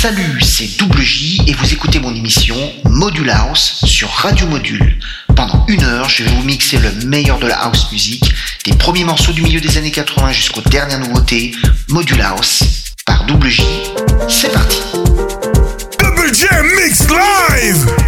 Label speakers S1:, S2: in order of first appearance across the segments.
S1: Salut, c'est Double J et vous écoutez mon émission Module House sur Radio Module. Pendant une heure, je vais vous mixer le meilleur de la house music, des premiers morceaux du milieu des années 80 jusqu'aux dernières nouveautés, Module House par Double J. C'est parti.
S2: Double J Mix Live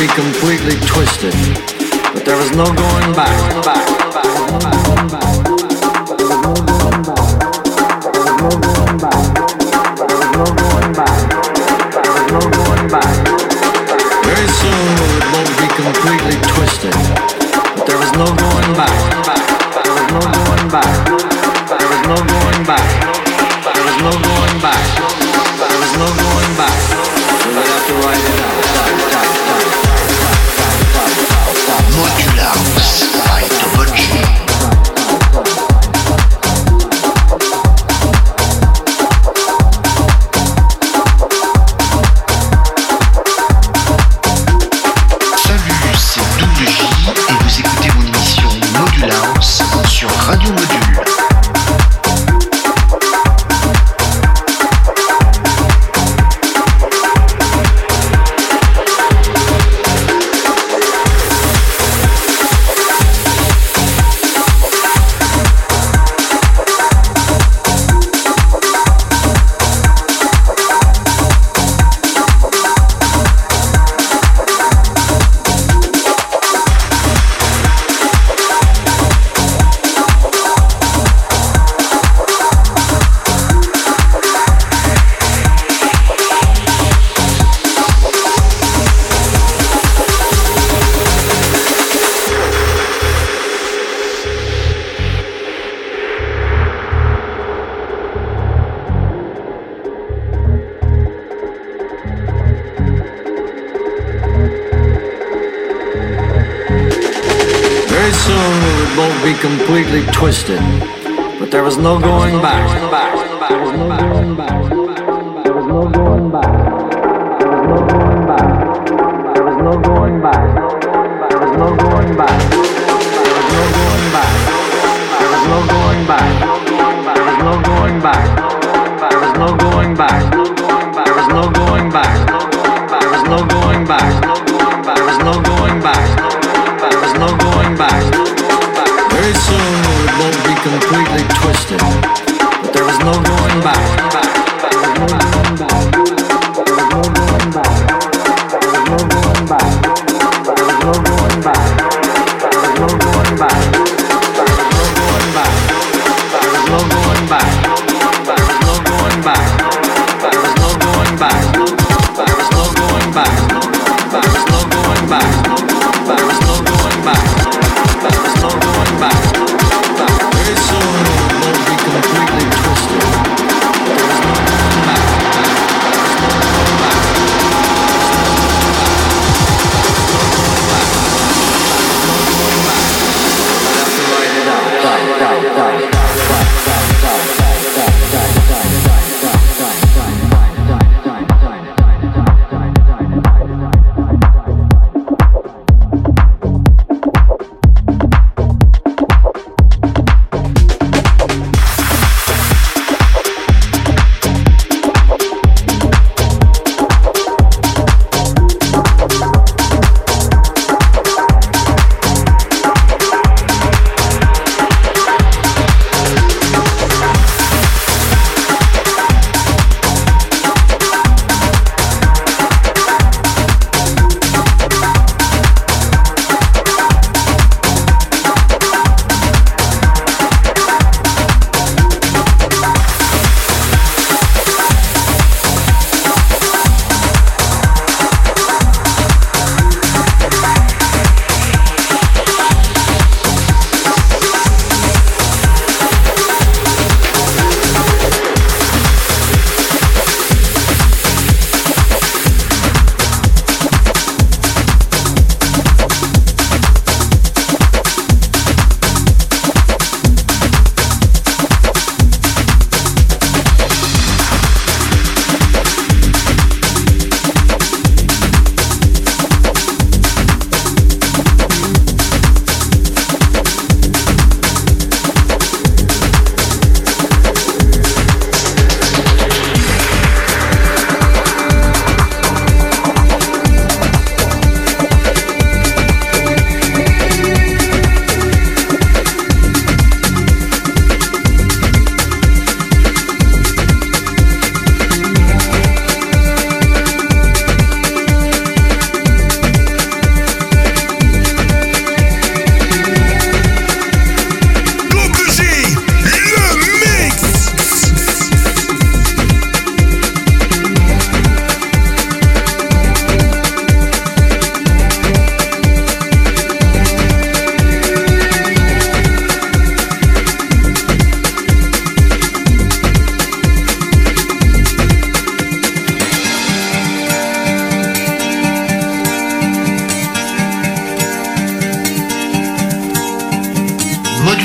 S3: be completely twisted, but there is no going back. back. Very soon it won't be completely twisted, but there is no going back. Pretty soon we would both be completely twisted, but there was no going back. There was no going back. There was no going back. There was no going back. There was no going back. There was no going back. no going back.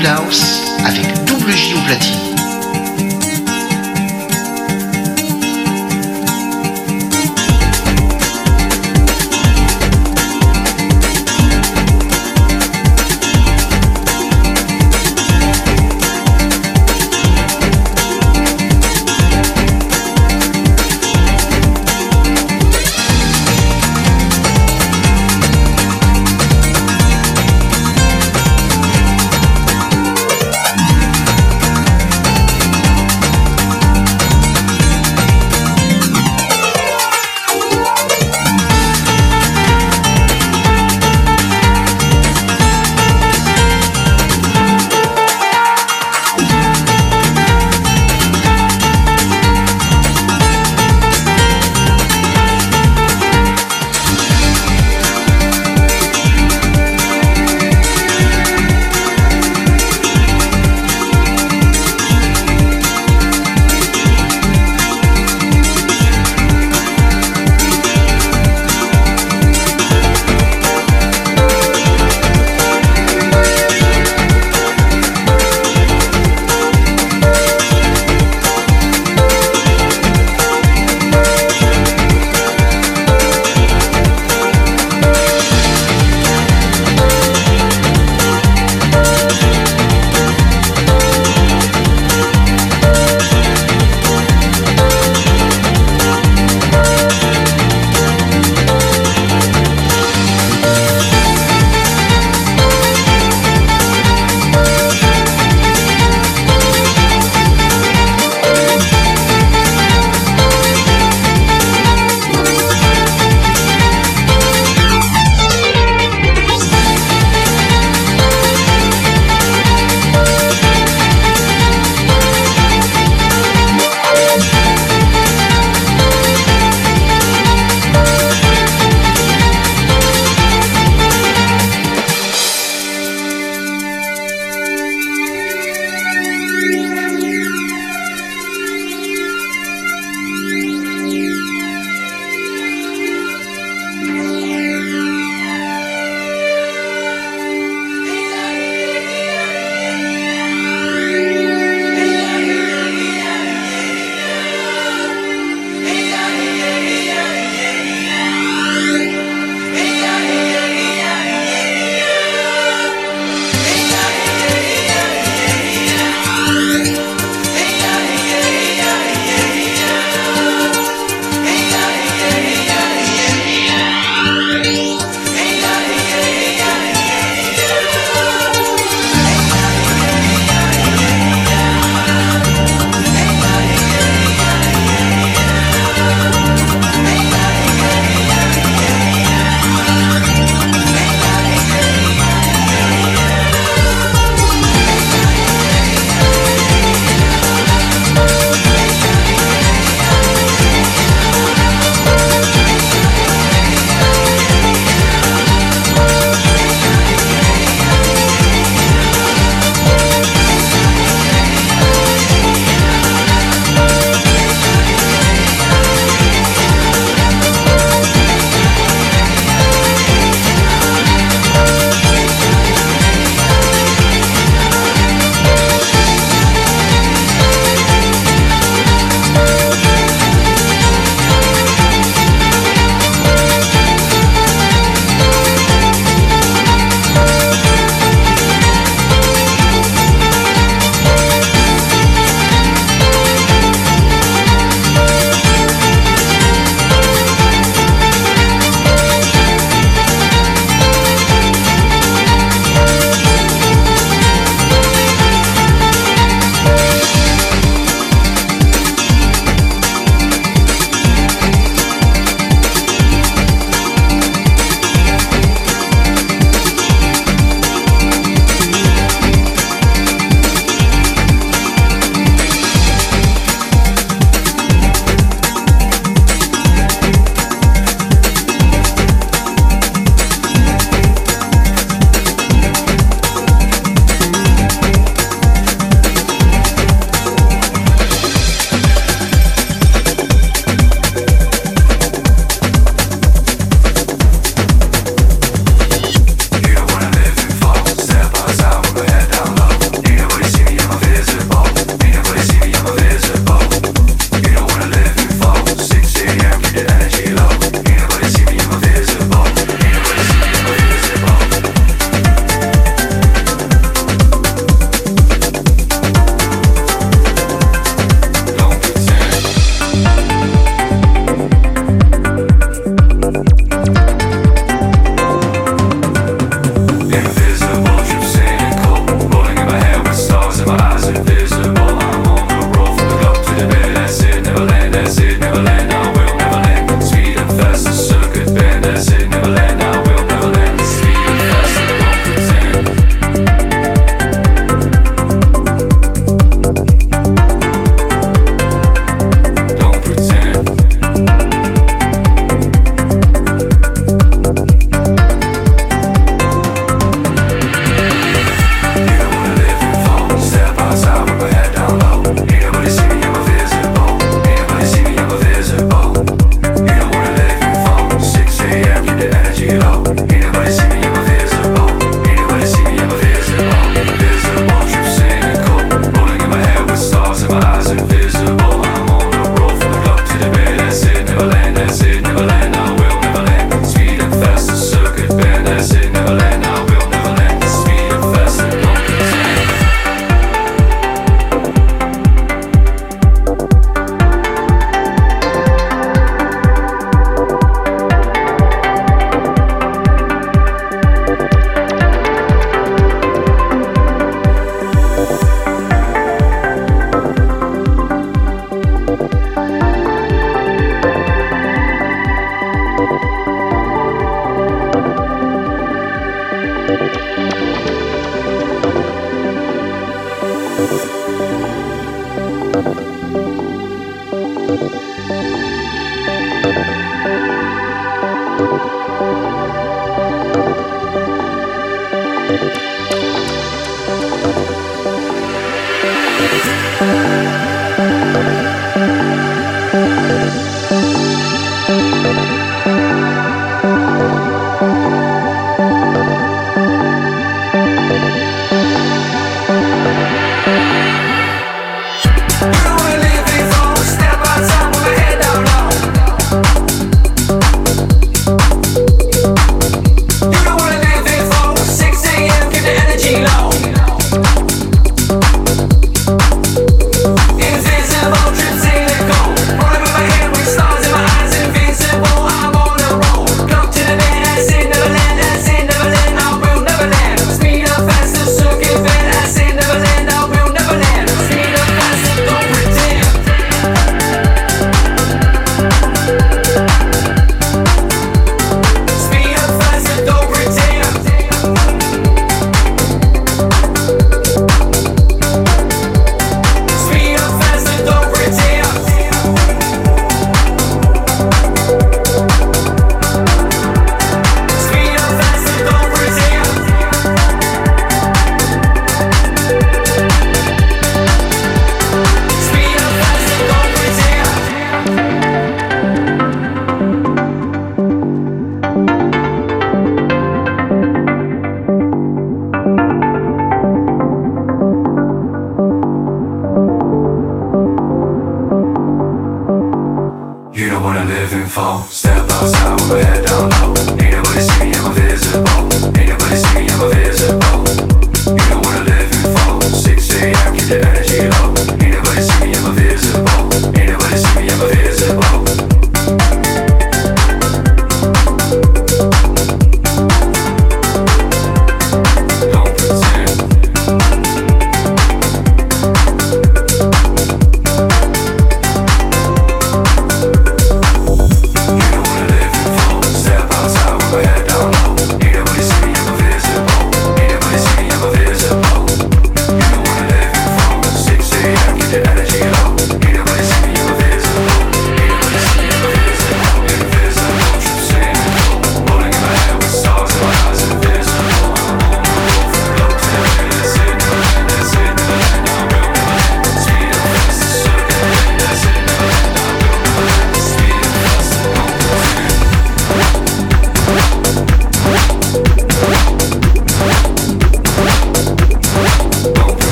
S3: Laos avec double J au platine.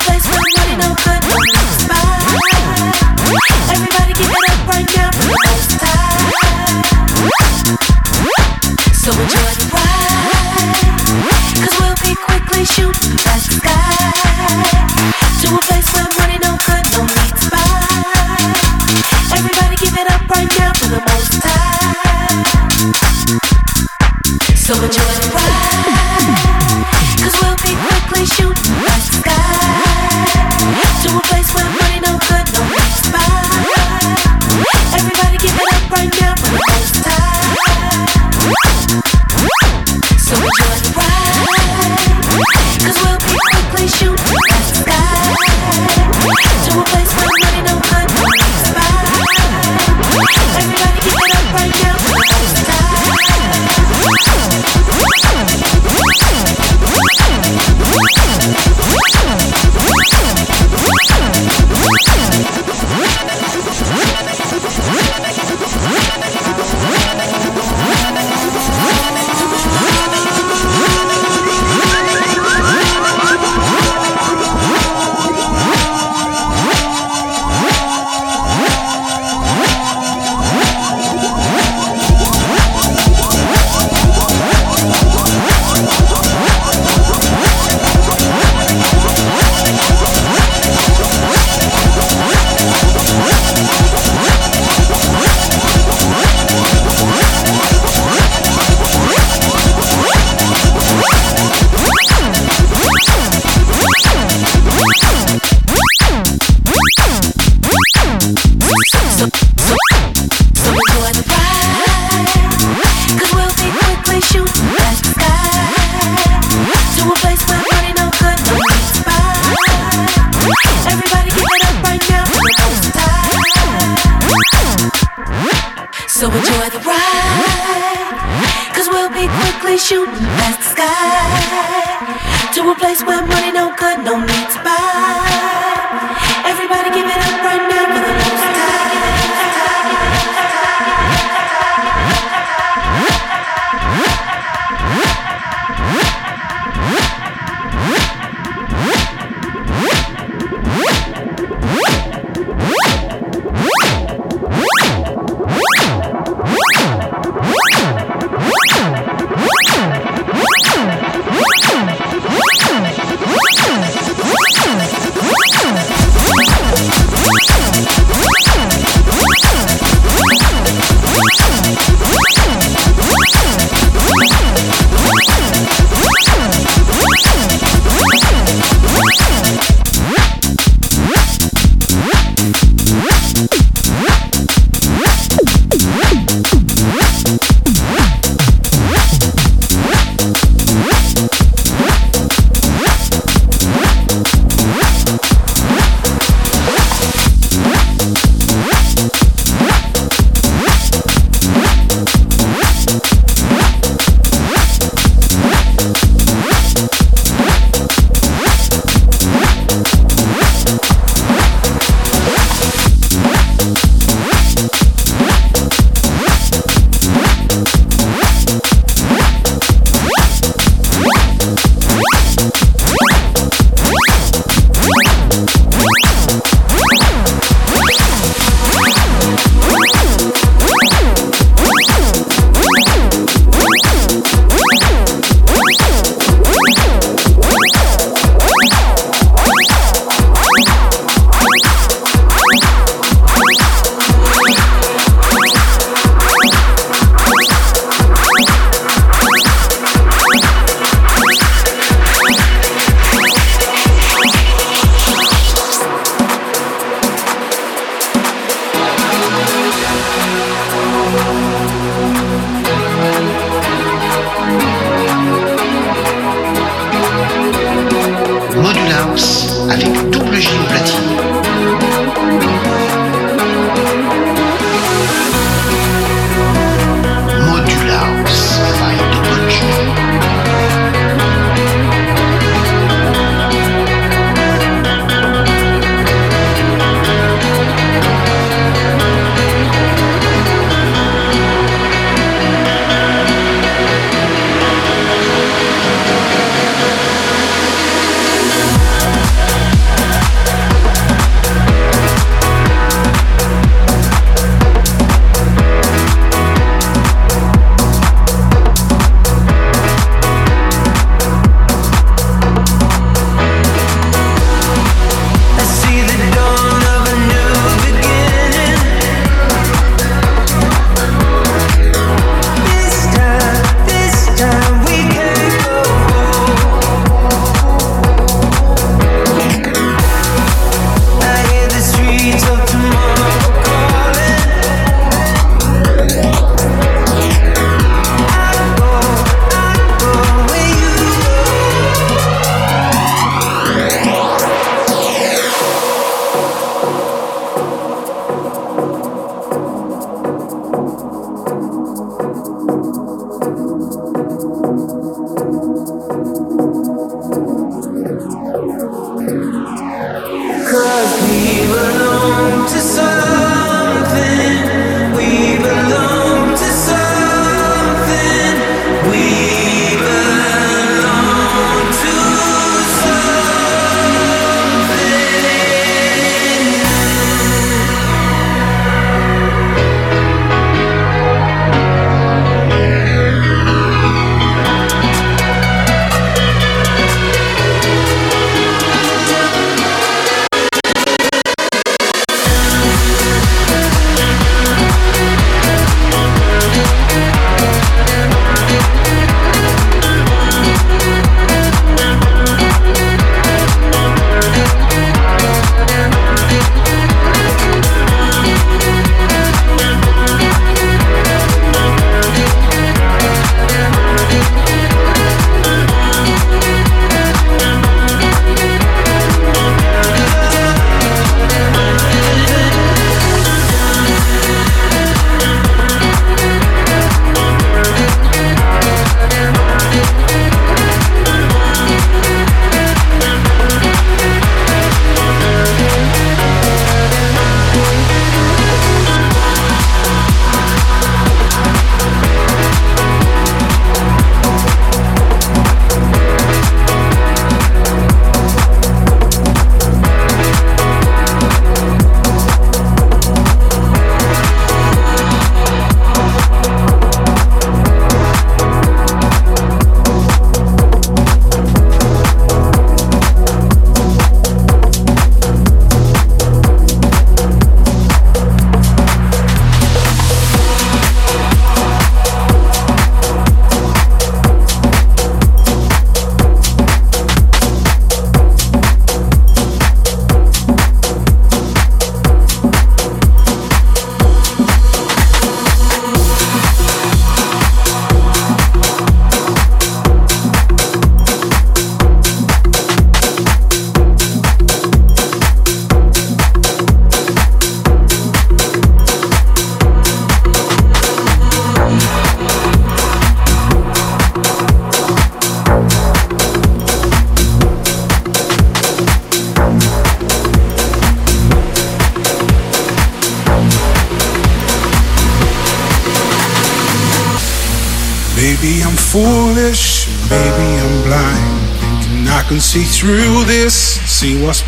S3: place for no good.
S4: Everybody up right now. So enjoy the ride.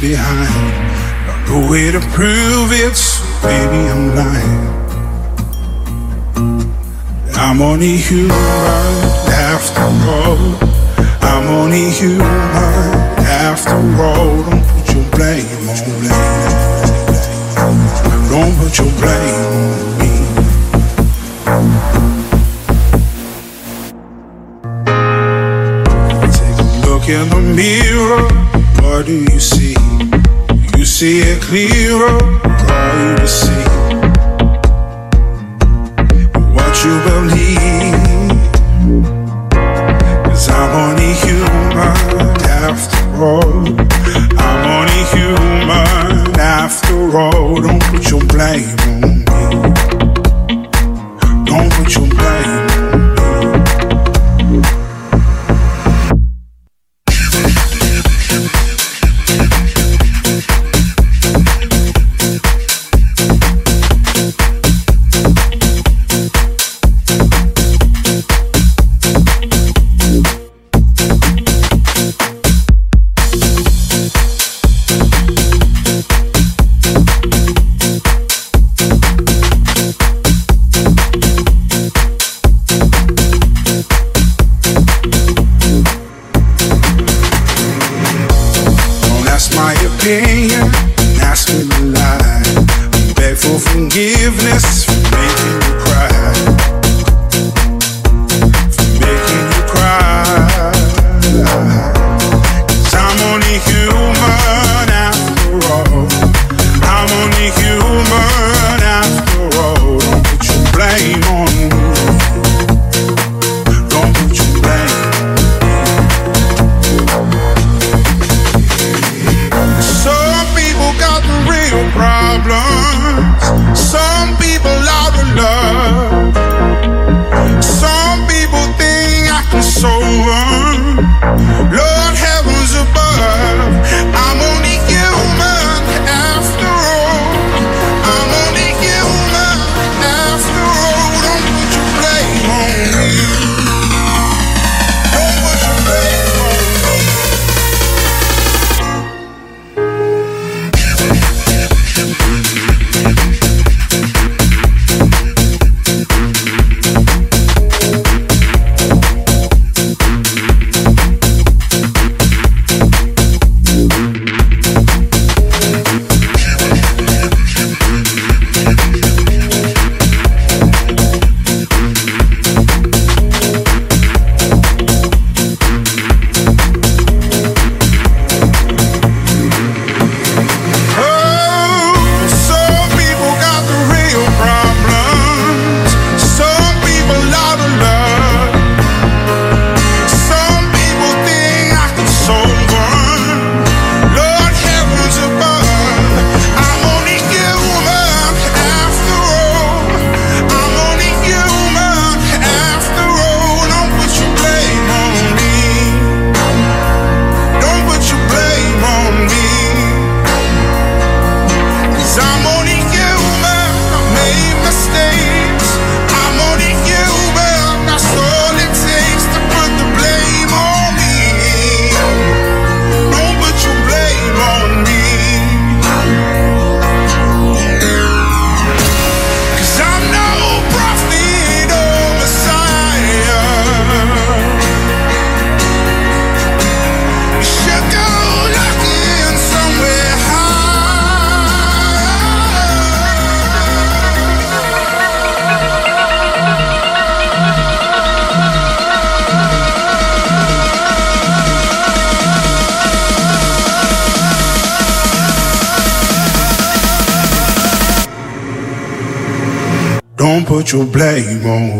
S2: behind. no way to prove it, so baby, I'm lying. I'm only human after all. I'm only human after all. Don't put your blame on me. Don't put your blame. clearer privacy. To blame on.